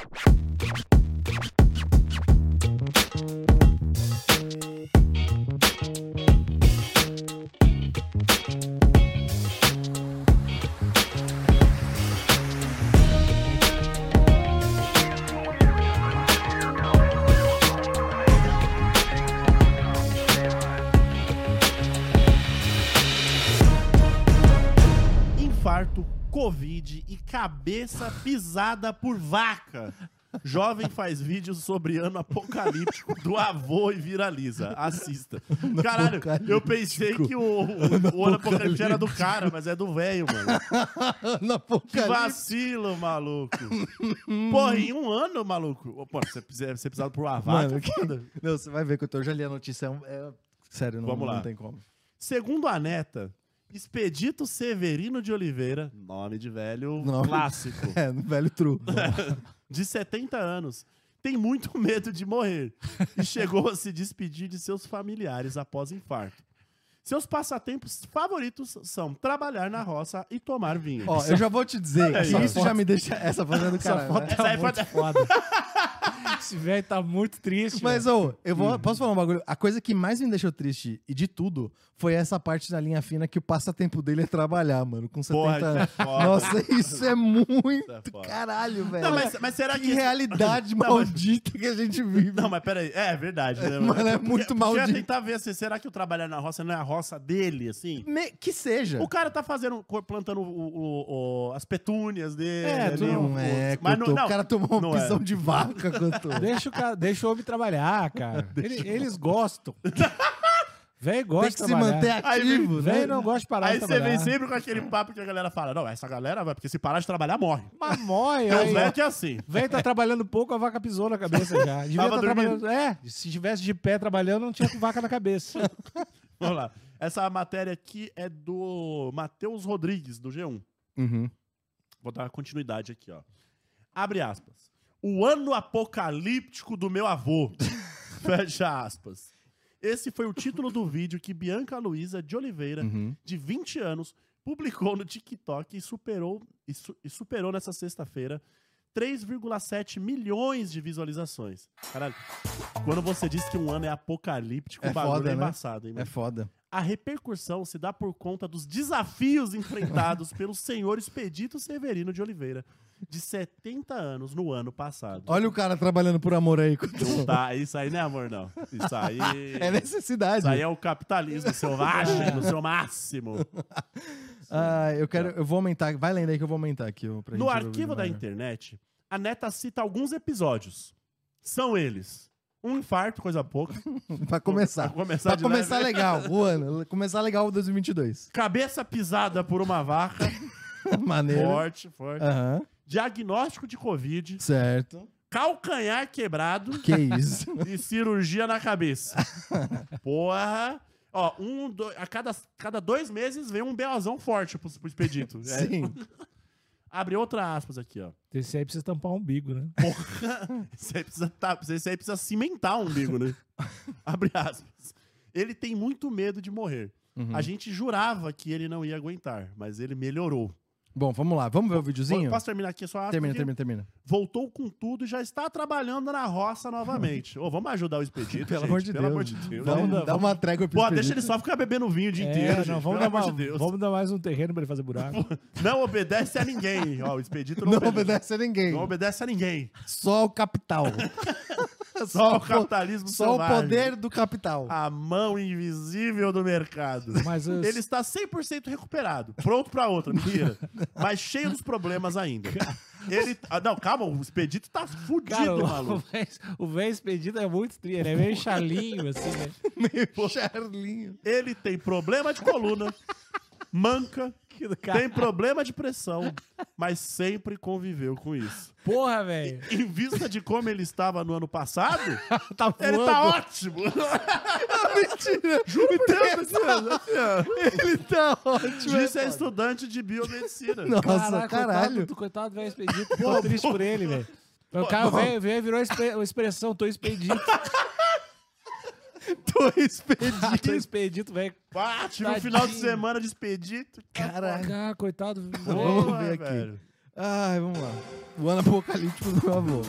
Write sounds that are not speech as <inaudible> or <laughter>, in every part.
you cabeça pisada por vaca. Jovem faz vídeos sobre ano apocalíptico do avô e viraliza. Assista. Caralho, eu pensei que o, o, o ano apocalíptico era do cara, mas é do velho, mano. Que vacilo, maluco. Porra, em um ano, maluco. Pô, você precisa pisado por uma vaca. Mano, que- foda. Não, você vai ver que eu tô, já li a notícia. É, é- sério, não, Vamos lá. não tem como. Segundo a neta, Expedito Severino de Oliveira, nome de velho Nome- clássico, <laughs> É, velho true. <laughs> de 70 anos, tem muito <laughs> medo de morrer e chegou a se despedir de seus familiares após infarto. Seus passatempos favoritos são trabalhar na roça e tomar vinho. Ó, eu já vou te dizer É que isso. isso já me deixa. Essa fazendo Essa caralho. foto né? Essa tá aí foi- muito foda. Esse velho tá muito triste. Mas, ô, eu vou, posso falar um bagulho? A coisa que mais me deixou triste e de tudo foi essa parte da linha fina que o passatempo dele é trabalhar, mano, com 70 Porra, isso é anos. foda. Nossa, isso é muito Isso é caralho, velho. Não, mas, mas será que... que realidade <laughs> Não, mas- maldita que a gente vive. Não, mas peraí. É, é verdade. Né, Mano, é Porque- muito porque Eu ia maldito. tentar ver assim, será que o trabalhar na roça não é a roça dele, assim? Me- que seja. O cara tá fazendo, plantando o- o- o- as petúnias dele. É, ali, tu não o- é, mas não, Couto. não, O cara tomou uma é. pisão de vaca, Couto. Deixa o, cara, deixa o homem trabalhar, cara. <laughs> Ele- eles gostam. <laughs> Velho gosta Tem que se trabalhar. manter vem- ativo, né? Velho não gosta de parar Aí de você trabalhar. vem sempre com aquele papo que a galera fala: não, essa galera vai, porque se parar de trabalhar, morre. Mas morre, É aí, o velho que é assim. Velho tá trabalhando pouco, a vaca pisou na cabeça já. <laughs> Devia Tava tá dormindo. trabalhando. É, se tivesse de pé trabalhando, não tinha vaca na cabeça. Vamos lá. Essa matéria aqui é do Matheus Rodrigues, do G1. Uhum. Vou dar uma continuidade aqui, ó. Abre aspas. O ano apocalíptico do meu avô. <laughs> Fecha aspas. Esse foi o título do vídeo que Bianca Luiza de Oliveira, Uhum. de 20 anos, publicou no TikTok e superou, e, su- e superou nessa sexta-feira 3,7 milhões de visualizações. Caralho, quando você diz que um ano é apocalíptico, É o bagulho foda, é né? embaçado, hein, É mano? foda. A repercussão se dá por conta dos desafios <laughs> enfrentados pelo senhor Expedito Severino de Oliveira, de 70 anos no ano passado. Olha o cara trabalhando por amor aí. Não tá, isso aí não é amor, não. Isso aí. <laughs> É necessidade. Isso aí é o capitalismo selvagem, no seu máximo. <laughs> Ah, eu quero. Eu vou aumentar. Vai lendo aí que eu vou aumentar aqui. pra No arquivo da internet, a neta cita alguns episódios. São eles: um infarto, coisa pouca. <laughs> Pra começar. Pra começar Pra começar legal o ano. Começar legal o 2022. Cabeça pisada por uma vaca. Maneiro. forte, forte. Aham. Diagnóstico de Covid. Certo. Calcanhar quebrado. Que isso. <laughs> e cirurgia na cabeça. <laughs> Porra. Ó, um, do- a cada, cada dois meses vem um BOzão forte pro, pro expedito. <laughs> É, Sim. abre outra aspas aqui, ó. Esse aí precisa tampar o umbigo, né? Porra. Esse aí precisa, tá, esse aí precisa cimentar o umbigo, né? abre aspas. Ele tem muito medo de morrer. Uhum. A gente jurava que ele não ia aguentar, mas ele melhorou. Bom, vamos lá. Vamos ver o videozinho? Posso terminar aqui só Termina, termina, termina. Voltou com tudo e já está trabalhando na roça novamente. <laughs> Ô, vamos ajudar o expedito, Pelo gente, amor de Pelo Deus. amor de Deus. Dá, Vamos dar- dá uma trégua pro Pô, Expedito. deixa ele só ficar bebendo vinho o dia É, inteiro, não, gente, vamos, pelo dar uma- de Deus. vamos dar mais um terreno pra ele fazer buraco. Não obedece a ninguém. Ó, o expedito <laughs> não, Não obedece. obedece a ninguém. Não obedece a ninguém. Só o capital. <laughs> Só o capitalismo Só o selvagem. poder do capital. A mão invisível do mercado. Mas os- Ele está 100% recuperado. Pronto pra outra, mentira. <laughs> Mas cheio dos problemas ainda. Ele... ah, não, calma, o expedito tá fudido, Cara, o- <laughs> o maluco. o velho expedito é muito triste, ele é meio chalinho, assim, né? <laughs> Meio Charlinho. Ele tem problema de coluna, manca, Cara, tem problema de pressão, mas sempre conviveu com isso. Porra, velho. Em vista de como ele estava no ano passado, <laughs> Tá ele tá ótimo. <laughs> Mentira. Juro por Deus, Ele tá ótimo. Disse é estudante de biomedicina. Nossa, Caraca, caralho. Coitado, do- coitado do velho expedito. Tô triste por ele, velho. O cara veio, veio e virou uma expressão, tô expedito. <laughs> Tô <laughs> tô expedito. expedito, velho. Ah, tive um final de semana de expedito. Caralho. Ah, coitado. Vamos Porra, ver aqui. velho. Ai, vamos lá. O ano apocalíptico do meu avô.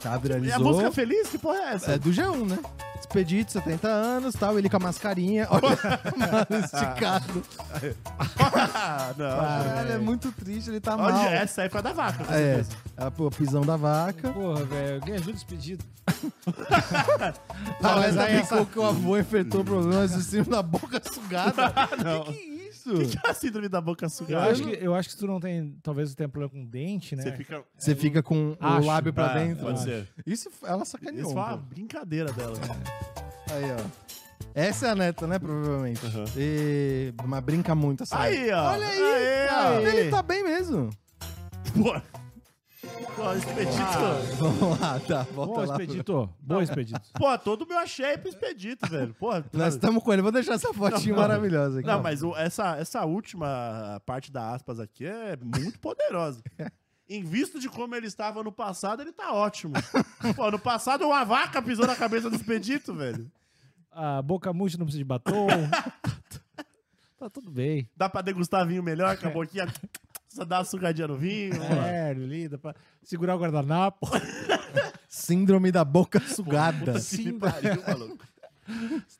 Tá, E a viralizou. música feliz? Que porra é essa? É do G1, né? Expedito, 70 anos, tal, ele com a mascarinha. <laughs> Olha, mano, esticado. Ah, <laughs> não. Caralho, é muito triste, ele tá Olha, mal. essa aí foi a da vaca. com É, certeza. a pô, pisão da vaca. Porra, velho, alguém ajuda esse pedido. A Lesa aí brincou que o avô enfrentou problemas de cima da boca sugada. <laughs> não. Que isso? O que, que é a síndrome da boca Eu sugada? acho, que, eu acho que tu não tem. Talvez tu tenha problema com dente, né? Você fica... Você fica com o Acho. lábio pra Ah, dentro. Pode ser. Isso ela sacaneou. Isso foi uma brincadeira dela. <laughs> Aí, ó. Essa é a neta, né? Provavelmente. Aham. E... Mas brinca muito essa Aí, ó. Olha aí, Aê, ó. Ele tá bem mesmo. Pô. Pô, Expedito. Vamos lá, tá. Volta Bom, lá. Expedito. Bom, Expedito. Pô, todo meu achei pro Expedito, velho. Pô, Nós estamos com ele. Vou deixar essa fotinha Não, não. maravilhosa aqui. Não, ó. mas o- essa, essa última parte da aspas aqui é muito poderosa. <laughs> Em vista de como ele estava no passado, ele tá ótimo. Pô, no passado uma vaca pisou na cabeça do Expedito, velho. A boca murcha não precisa de batom. <laughs> tá tudo bem. Dá pra degustar vinho melhor com a boquinha. Só dá uma sugadinha no vinho. É, dá pra segurar o guardanapo. <laughs> Síndrome da boca sugada. Que me pariu, maluco.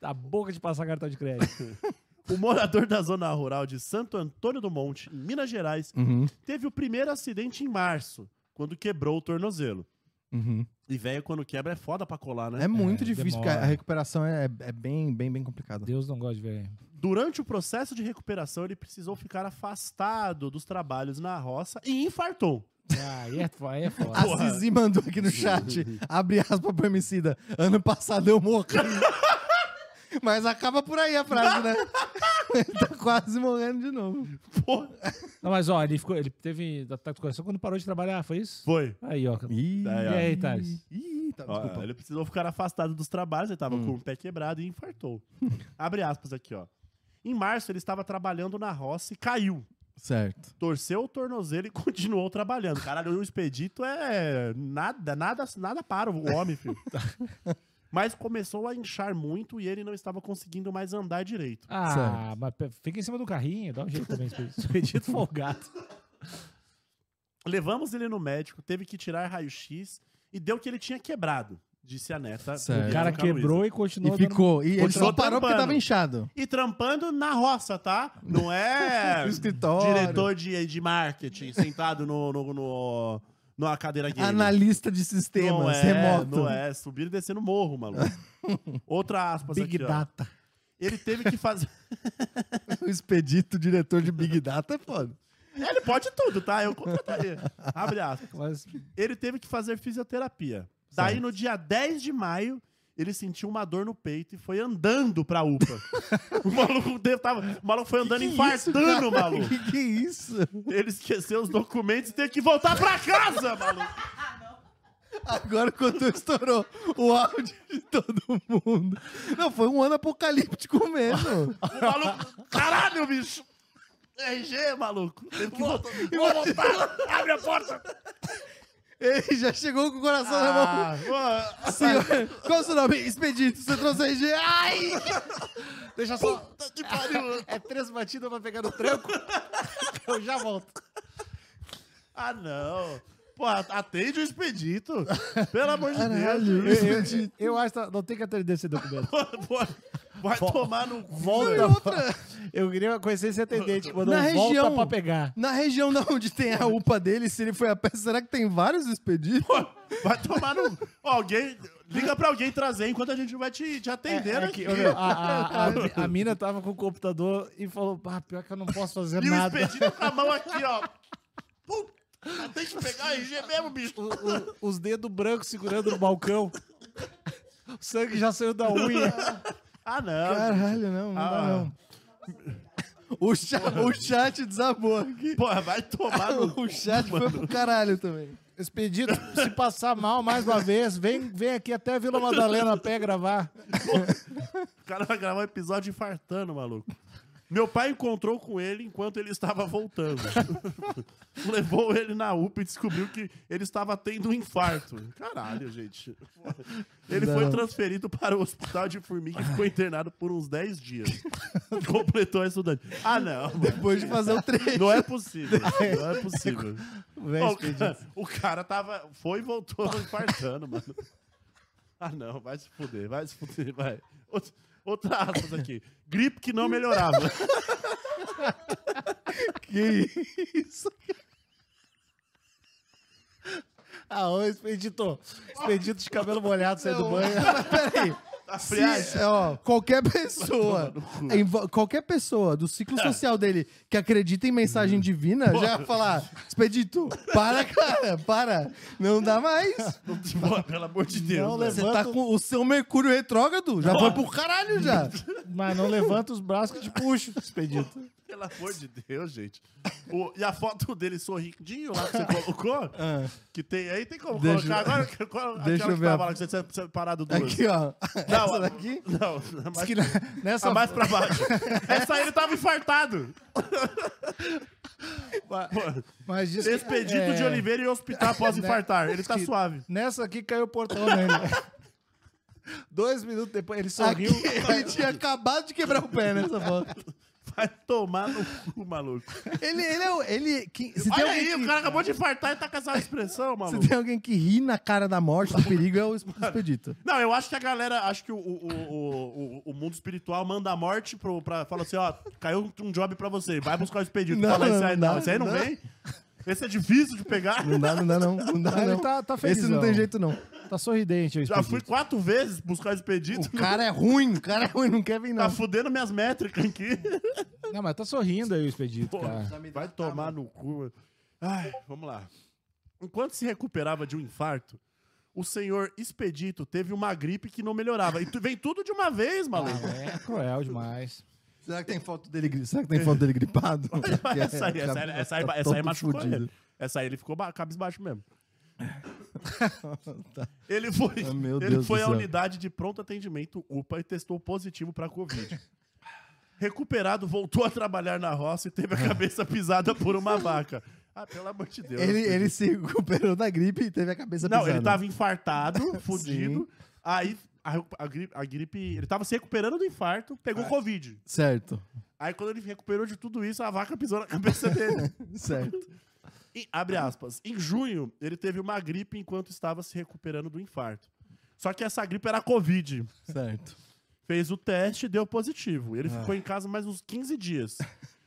A boca de passar cartão de crédito. <laughs> O morador da zona rural de Santo Antônio do Monte, em Minas Gerais, Uhum, teve o primeiro acidente em março, quando quebrou o tornozelo. uhum. E velho, quando quebra é foda pra colar, né? É muito É, difícil, demora. porque a recuperação é, é bem, bem, bem complicada. Deus não gosta de ver. Durante o processo de recuperação, ele precisou ficar afastado dos trabalhos na roça e infartou. Ah, aí é, aí é foda. A Zizi mandou aqui no chat, <laughs> abre aspas pro homicida, ano passado eu morri. <laughs> Mas acaba por aí a frase, né? Ele <laughs> tá quase morrendo de novo. Porra. Não, mas ó, ele, ficou, ele teve ataque do coração quando parou de trabalhar, foi isso? Foi. Aí, ó. Ih, Aí, E ó. aí, Thales? Ih, tá, Ó, desculpa. ele precisou ficar afastado dos trabalhos, ele tava Hum. com o pé quebrado e infartou. Abre aspas aqui, ó. Em março, ele estava trabalhando na roça e caiu. Certo. Torceu o tornozelo e <laughs> continuou trabalhando. Caralho, o expedito é nada, nada, nada para o homem, filho. <laughs> Mas começou a inchar muito e ele não estava conseguindo mais andar direito. Ah, Certo. mas fica em cima do carrinho, dá um jeito também. Expedito <laughs> Expedito folgado. Levamos ele no médico, teve que tirar raio-x e deu que ele tinha quebrado, disse a neta. O cara quebrou e E continuou. dando- ficou. E ele Continuou só parou porque trampando. tava inchado. E trampando na roça, tá? Não é <laughs> No escritório. diretor de, de marketing sentado no, no, no- numa cadeira game. Analista de não sistemas, é, remoto. Não é, subir e descer no morro, maluco. <laughs> Outra aspas Big aqui, ó. Data. Ele teve que fazer... <laughs> O expedito, diretor de Big Data é foda. Ele pode tudo, tá? Eu contrataria. Abre aspas. Mas Ele teve que fazer fisioterapia. Daí, no dia 10 de maio, ele sentiu uma dor no peito e foi andando pra UPA. <laughs> o maluco tava, o maluco foi andando infartando, maluco. Que que é isso? Ele esqueceu os documentos e teve que voltar pra casa, maluco. Agora quando estourou o áudio de todo mundo. Não, foi um ano apocalíptico mesmo. O maluco, caralho, bicho. RG, maluco. Teve que voltar. Vou voltar. Abre a porta. Ele já chegou com o coração na mão. Ah, pô, Senhor, qual é o seu nome? Expedito, você trouxe RG. Ai! deixa só. puta que pariu. É três batidas pra pegar no tranco. Eu já volto. Ah, não. Pô, atende o expedito. Pelo amor de Caralho. Deus. Eu, Expedito. eu acho que não tem que atender esse documento. Pô, pô, Vai tomar no. Volta. Eu queria conhecer esse atendente. Mandou Na um volta região- pra pegar. Na região da onde tem a UPA dele, se ele foi a pé, será que tem vários expeditos? Vai tomar no. Ó, alguém. Liga pra alguém trazer enquanto a gente vai te, te atender É aqui. que, a, a, a, a mina tava com o computador e falou: ah, pior que eu não posso fazer <laughs> E o nada. expedito com a mão aqui, ó. <laughs> Puta, tem que pegar a RG mesmo, bicho. O- o- os dedos brancos segurando no balcão. O sangue já saiu da unha. <laughs> Ah, não. Caralho, não, não dá Ah. não. <laughs> O chat, o chat desabou aqui. Porra, vai tomar no. <laughs> O chat foi pro caralho também. Expedito, se passar mal mais uma vez, vem, vem aqui até Vila Madalena a pé gravar. <laughs> O cara vai gravar um episódio infartando, maluco. Meu pai encontrou com ele enquanto ele estava voltando. <laughs> Levou ele na UPA e descobriu que ele estava tendo um infarto. Caralho, gente. Ele foi Não. transferido para o hospital de Formiga e ficou internado por uns 10 dias. <laughs> Completou a estudante. Ah, não. Depois de fazer o trecho. Não é possível. Não é possível. <laughs> O, cara, o cara tava. Foi e voltou infartando, mano. Ah, não, vai se fuder, vai se fuder, vai. Outra, outra aspas aqui. Gripe que não melhorava. <laughs> Que isso? Ah, ô, Expedito. Expedito de cabelo molhado, sai do banho. Mas peraí. Tá Se, friagem. ó, qualquer pessoa, em vo- qualquer pessoa do ciclo social dele que acredita em mensagem divina, já ia falar, Expedito, para, cara, para. Não dá mais. <laughs> Pô, pelo amor de Deus. Não, velho. Você tá com o seu Mercúrio retrógrado, já foi pro caralho já. Mas não levanta os braços que te puxo, Expedito. Pelo amor de Deus, gente. O- e a foto dele sorrindinho lá que você <laughs> colocou, que tem aí, tem como. Deixa colocar agora? que- Qual, <laughs> Deixa aquela eu que ver a- tava lá que você tinha separado duas. Aqui, ó. Não, Essa daqui? Não, a mais, Que na- nessa a mais pra baixo. <laughs> Essa aí ele tava infartado. Mas diz que- Expedito é, de Oliveira em hospital após infartar. Ele tá que- suave. Nessa aqui caiu o portão nele. Dois minutos depois ele Aqui, sorriu. ele tinha acabado de quebrar o pé nessa foto. Vai tomar no cu, maluco. Ele, ele é o. Ele, que, se tem Olha alguém aí, que, o cara acabou de infartar e tá com essa expressão, se maluco. tem alguém que ri na cara da morte, do perigo, é o Expedito. Não, eu acho que a galera, acho que o, o, o, o, o mundo espiritual manda a morte pro, pra. Fala assim, ó, caiu um job pra você, vai buscar o expedito. Não, Fala, esse aí não não, esse aí não, não vem. Esse é difícil de pegar. Não dá, não dá, não. Não dá, Ah, ele não. tá- tá Esse não tem jeito, não. Tá sorridente, o Já fui Expedito. quatro vezes buscar o expedito. O cara é ruim, o cara é ruim, não quer vir, Tá não. fudendo minhas métricas aqui. Não, mas tá sorrindo aí o Expedito, Pô, cara. vai tomar no cu. Ai, vamos lá. Enquanto se recuperava de um infarto, o senhor Expedito teve uma gripe que não melhorava. E tu- vem tudo de uma vez, maluco. É cruel demais. Será que tem foto dele, será que tem foto dele gripado? <laughs> Essa aí, essa aí, essa aí, tá essa aí machucou fudido. ele. Essa aí ele ficou ba- cabisbaixo mesmo. <laughs> Ele foi, meu ele foi à unidade de pronto atendimento UPA e testou positivo para Covid. <laughs> Recuperado, voltou a trabalhar na roça e teve a cabeça pisada por uma vaca. Ah, pelo amor de Deus. Ele, ele se recuperou da gripe e teve a cabeça Não, pisada. ele tava infartado, fudido. Aí a, a gripe, a gripe- Ele tava se recuperando do infarto, pegou Ah. Covid. Certo, Aí quando ele recuperou de tudo isso, a vaca pisou na cabeça dele. <laughs> certo. E, abre aspas. Em junho, ele teve uma gripe enquanto estava se recuperando do infarto. Só que essa gripe era Covid. Certo. Fez o teste e deu positivo. Ele ficou em casa mais uns 15 dias.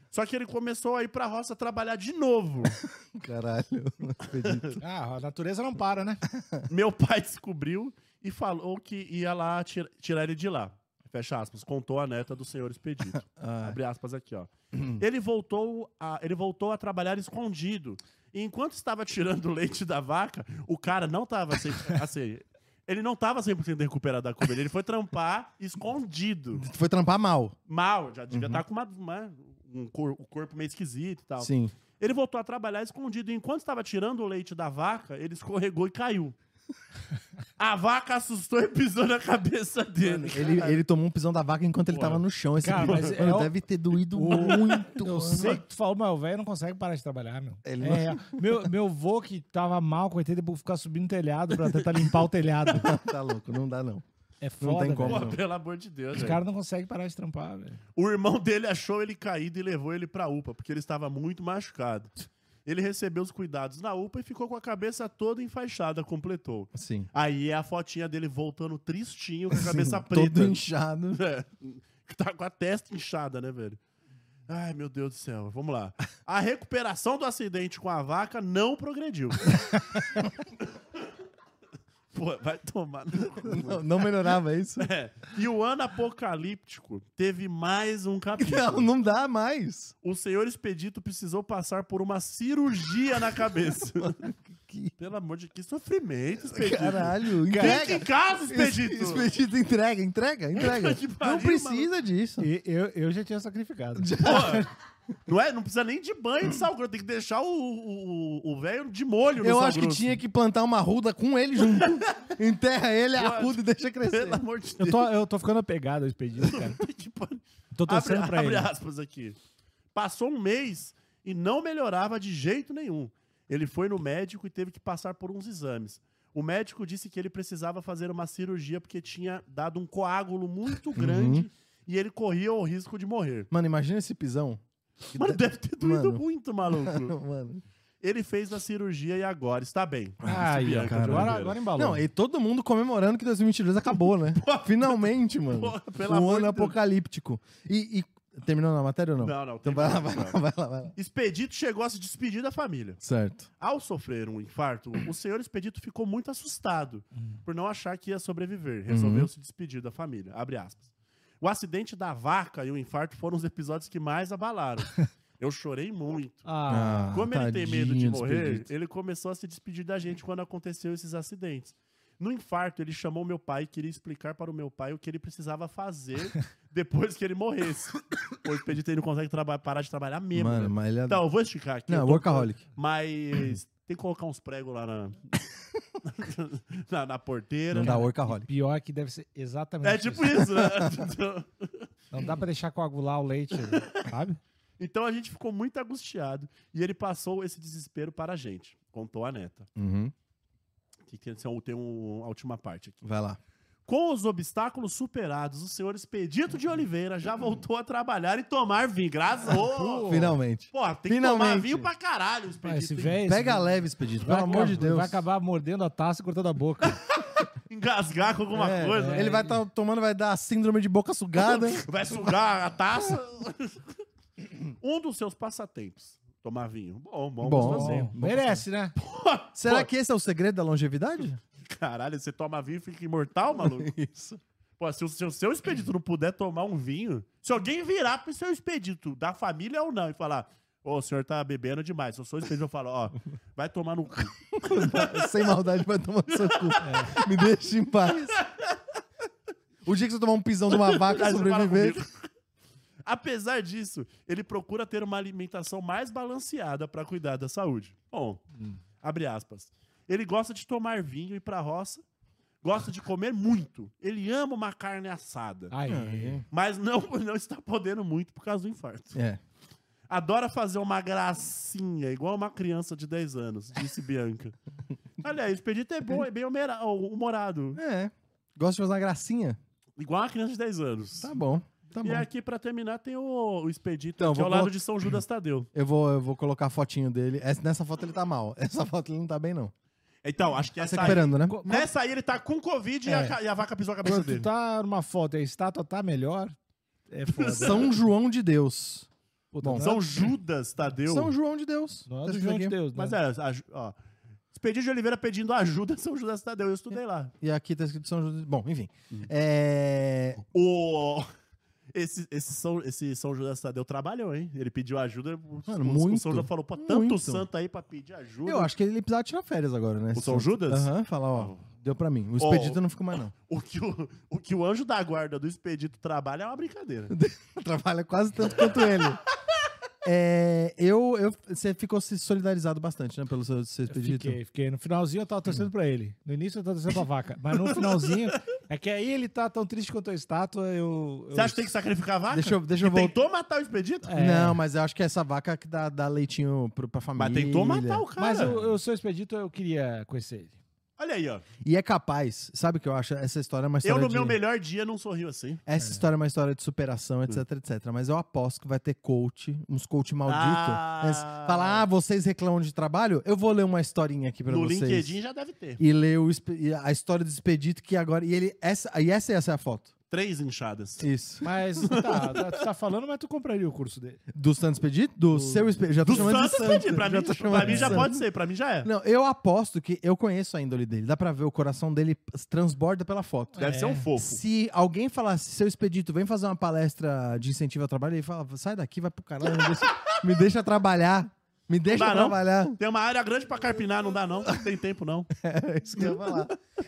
Só que ele começou a ir pra roça trabalhar de novo. <laughs> Caralho. Expedito. Ah, a natureza não para, né? Meu pai descobriu e falou que ia lá tira- tirar ele de lá. Fecha aspas. Contou a neta do senhor Expedito. <laughs> Ah. Abre aspas aqui, ó. Ele voltou, a, ele voltou a trabalhar escondido. E enquanto estava tirando o leite da vaca, o cara não estava assim, <laughs> assim, ele não estava 100% recuperado da Covid. Ele foi trampar escondido. <laughs> Foi trampar mal. Mal, já devia estar com uma, uma- um cor- o corpo meio esquisito e tal. Sim. Ele voltou a trabalhar escondido. E enquanto estava tirando o leite da vaca, ele escorregou e caiu. A vaca assustou e pisou na cabeça dele. Ele, ele tomou um pisão da vaca enquanto ele Pô. tava no chão. Esse Cara, mas é mano, o- deve ter doído o- muito. Eu mano. sei que tu falou, mas o velho não consegue parar de trabalhar, meu. Ele É, meu, meu vô que tava mal, coitado, ele ficar subindo no telhado pra tentar limpar o telhado. <laughs> Tá louco, não dá não. É foda, tem como. velho. Pô, pelo amor de Deus, Os velho. caras não conseguem parar de trampar, velho. O irmão dele achou ele caído e levou ele pra UPA, porque ele estava muito machucado. Ele recebeu os cuidados na UPA e ficou com a cabeça toda enfaixada, completou. Sim. Aí é a fotinha dele voltando tristinho com a cabeça Sim, preta. Todo <laughs> inchado. É, tá com a testa inchada, né, velho? Ai, meu Deus do céu. Vamos lá. A recuperação do acidente com a vaca não progrediu. <laughs> Pô, vai tomar. no cu, mano. Não, não melhorava isso? É. E o ano apocalíptico teve mais um capítulo. Não, não dá mais. O senhor Expedito precisou passar por uma cirurgia na cabeça. <laughs> Que- <laughs> Pelo amor de que sofrimento, Expedito. Caralho, Fica entrega. em casa, Expedito. Es- Expedito, entrega, entrega, <laughs> entrega. Pariu, Não precisa disso. E eu, eu já tinha sacrificado. Pô, não, é, não precisa nem de banho de sal grosso, tem que deixar o- o o velho de molho no Eu sal acho que grosso. tinha que plantar uma ruda com ele junto. <laughs> Enterra ele, a ruda e deixa crescer. Pelo amor de Eu Deus. tô, eu tô ficando apegado ao expedito, <laughs> cara. Que pariu. tô torcendo abre, pra abre ele. aspas aqui. Passou um mês e não melhorava de jeito nenhum. Ele foi no médico e teve que passar por uns exames. O médico disse que ele precisava fazer uma cirurgia porque tinha dado um coágulo muito grande e ele corria o risco de morrer. Mano, imagina esse pisão. Mano, deve ter doído Mano. muito, maluco. <laughs> Mano. Ele fez a cirurgia e agora está bem. Ai, Bianca, cara. agora, agora embalou. Não, e todo mundo comemorando que 2022 acabou, né? <laughs> Finalmente, mano. Porra, pelo um amor ano de Deus. apocalíptico. E, e- terminou na matéria ou não? Não, não. Então vai lá, vai lá, não. vai lá, vai lá. Expedito chegou a se despedir da família. Certo. Ao sofrer um infarto, o senhor Expedito ficou muito assustado por não achar que ia sobreviver. Resolveu se despedir da família. Abre aspas. O acidente da vaca e o infarto foram os episódios que mais abalaram. <laughs> Eu chorei muito. Ah, Como ele tem medo de morrer, Expedito. ele começou a se despedir da gente quando aconteceu esses acidentes. No infarto, ele chamou meu pai e queria explicar para o meu pai o que ele precisava fazer <laughs> depois que ele morresse. O Expedito ele não consegue parar de trabalhar mesmo. Mano, né? mas ele é... Então, eu vou esticar aqui. Não, tô- workaholic. Mas tem que colocar uns pregos lá na, <laughs> na, na porteira. Não dá workaholic. pior que deve ser exatamente É tipo isso, né? <laughs> Não dá pra deixar coagular o leite, sabe? então a gente ficou muito angustiado e ele passou esse desespero para a gente, contou a neta. Uhum. Que tem, tem um- a última parte aqui. Vai lá. Com os obstáculos superados, o senhor Expedito de Oliveira já voltou a trabalhar e tomar vinho. Graças a Deus. Finalmente. Pô, tem que tomar Finalmente. vinho pra caralho, Ah, Expedito. esse hein? velho. Pega leve, Expedito, pelo vai amor de acabar- Deus. Vai acabar mordendo a taça e cortando a boca. <laughs> Engasgar com alguma É, coisa. Ele vai estar tomando, vai dar a síndrome de boca sugada. Vai sugar a taça. um dos seus passatempos. Tomar vinho. Bom, bom, Bom. merece, né? Será Pô, que esse é o segredo da longevidade? Caralho, você toma vinho e fica imortal, maluco? <laughs> Isso. Pô, se o seu, seu expedito não puder tomar um vinho, se alguém virar pro seu expedito, da família ou não, e falar, ô, o senhor tá bebendo demais, se eu sou o expedito, eu falo, ó, vai tomar no cu. <laughs> Sem maldade vai tomar no seu cu. É. Me deixa em paz. O dia que você tomar um pisão de uma vaca e sobreviver. Apesar disso, ele procura ter uma alimentação mais balanceada para cuidar da saúde. Bom, abre aspas. Ele gosta de tomar vinho e ir pra roça, gosta de comer muito. Ele ama uma carne assada, Aí. mas não, <laughs> não está podendo muito por causa do infarto. É. Adora fazer uma gracinha, igual uma criança de 10 anos, disse Bianca. Olha aí, o expedito é bom, é bem humera- humorado. É. Gosta de fazer uma gracinha? Igual uma criança de 10 anos. Tá bom. Tá bom. E aqui, pra terminar, tem o, o expedito Então, aqui vou ao lado colo- de São Judas Tadeu. Eu vou, eu vou colocar a fotinho dele. Essa- nessa foto ele tá mal. Essa foto ele não tá bem, não. Então, acho que Tá essa aí, né? nessa aí ele tá com Covid e, a, É. e a vaca pisou a cabeça Quando tu dele. tá numa foto e a estátua tá melhor, é foda. <laughs> São João de Deus. Puta, Bom, é- São Judas Tadeu. São João de Deus. Não é do João de. Deus, né? Mas é, a, ó. Expedito de Oliveira pedindo ajuda São Judas Tadeu. Eu estudei lá. E aqui tá escrito São João de Bom, enfim. Hum. É... O... <laughs> Esse, esse, São, esse São Judas Tadeu trabalhou, hein? Ele pediu ajuda. o- Mano, o, muito. O São Judas falou, pô, tanto Muito. santo aí pra pedir ajuda. Eu acho que ele precisava tirar férias agora, né? O São Judas? Aham, fala, ó. Deu pra mim. O expedito não ficou mais, não. O que o, o que o anjo da guarda do expedito trabalha é uma brincadeira. <laughs> Trabalha quase tanto quanto ele. É, eu, eu, você ficou se solidarizado bastante, né? Pelo seu, seu expedito. Fiquei, fiquei. No finalzinho eu tava torcendo pra ele. No início eu tava torcendo pra vaca. Mas no finalzinho, é que aí ele tá tão triste quanto a estátua, eu. eu Você acha que tem que sacrificar a vaca? Deixa eu, deixa eu voltar. tentou matar o expedito? É. Não, mas eu acho que é essa vaca que dá, dá leitinho pro, pra família. Mas tentou matar o cara. Mas eu, eu sou expedito, eu queria conhecer ele. Olha aí, ó. E é capaz, sabe o que eu acho? Essa história é uma história Eu, no de... meu melhor dia, não sorrio assim. Essa história é uma história de superação, etc, etc. Mas eu aposto que vai ter coach, uns coach maldito. Ah. Falar, ah, vocês reclamam de trabalho? Eu vou ler uma historinha aqui pra no vocês. LinkedIn já deve ter. E ler o a história do expedito que agora... E ele... Essa, e essa, essa é a foto. Três inchadas. Isso. Mas tá, tá, tu tá falando, mas tu compraria o curso dele. Do Santos Expedito? Do seu Expedito? Já tô Do chamando Santos de Santos. expedito. Pra já mim, pra mim já Santos. pode ser, pra mim já é. Não, eu aposto que eu conheço a índole dele. Dá pra ver o coração dele transborda pela foto. Deve É. ser um fofo. Se alguém falasse, seu expedito, vem fazer uma palestra de incentivo ao trabalho, ele fala, sai daqui, vai pro caralho, me deixa, me deixa trabalhar. Me deixa dá, não? trabalhar. Tem uma área grande pra carpinar, não dá não. Não tem tempo, não. <laughs> É isso que eu ia falar.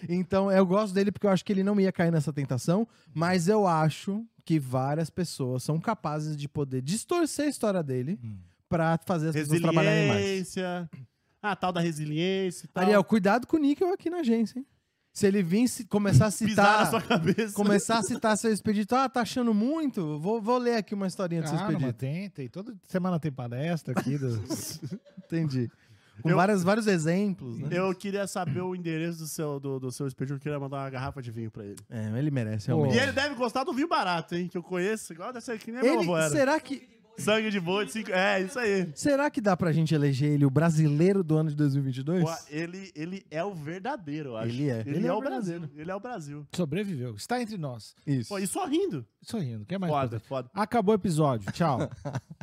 Então, eu gosto dele porque eu acho que ele não ia cair nessa tentação, mas eu acho que várias pessoas são capazes de poder distorcer a história dele pra fazer as pessoas trabalharem mais. Resiliência. Ah, tal da resiliência e tal. Ariel, cuidado com o níquel aqui na agência, hein? Se ele vir começar a <laughs> citar. sua cabeça. Começar a citar seu expedito, ah, tá achando muito? Vou, vou ler aqui uma historinha do seu Ah, não, mas expedito. tem, tem. Toda semana tem palestra aqui. <laughs> Entendi. Com Eu- várias, vários exemplos, né? Eu queria saber o endereço do seu, do, do seu expediente. Eu queria mandar uma garrafa de vinho pra ele. É, ele merece, realmente. E ele deve gostar do vinho barato, hein? Que eu conheço. Igual dessa aqui, nem a minha Ele- avó era. será que Sangue de boi de cinco... É, isso aí. será que dá pra gente eleger ele o brasileiro do ano de 2022? Pô, ele, ele é o verdadeiro, eu acho. Ele é. Ele, Ele é, é o o Brasil. Ele é o Brasil. Sobreviveu. Está entre nós. Isso. Pô, e sorrindo. Sorrindo. Quer mais? Foda, foda. Acabou o episódio. Tchau. <laughs>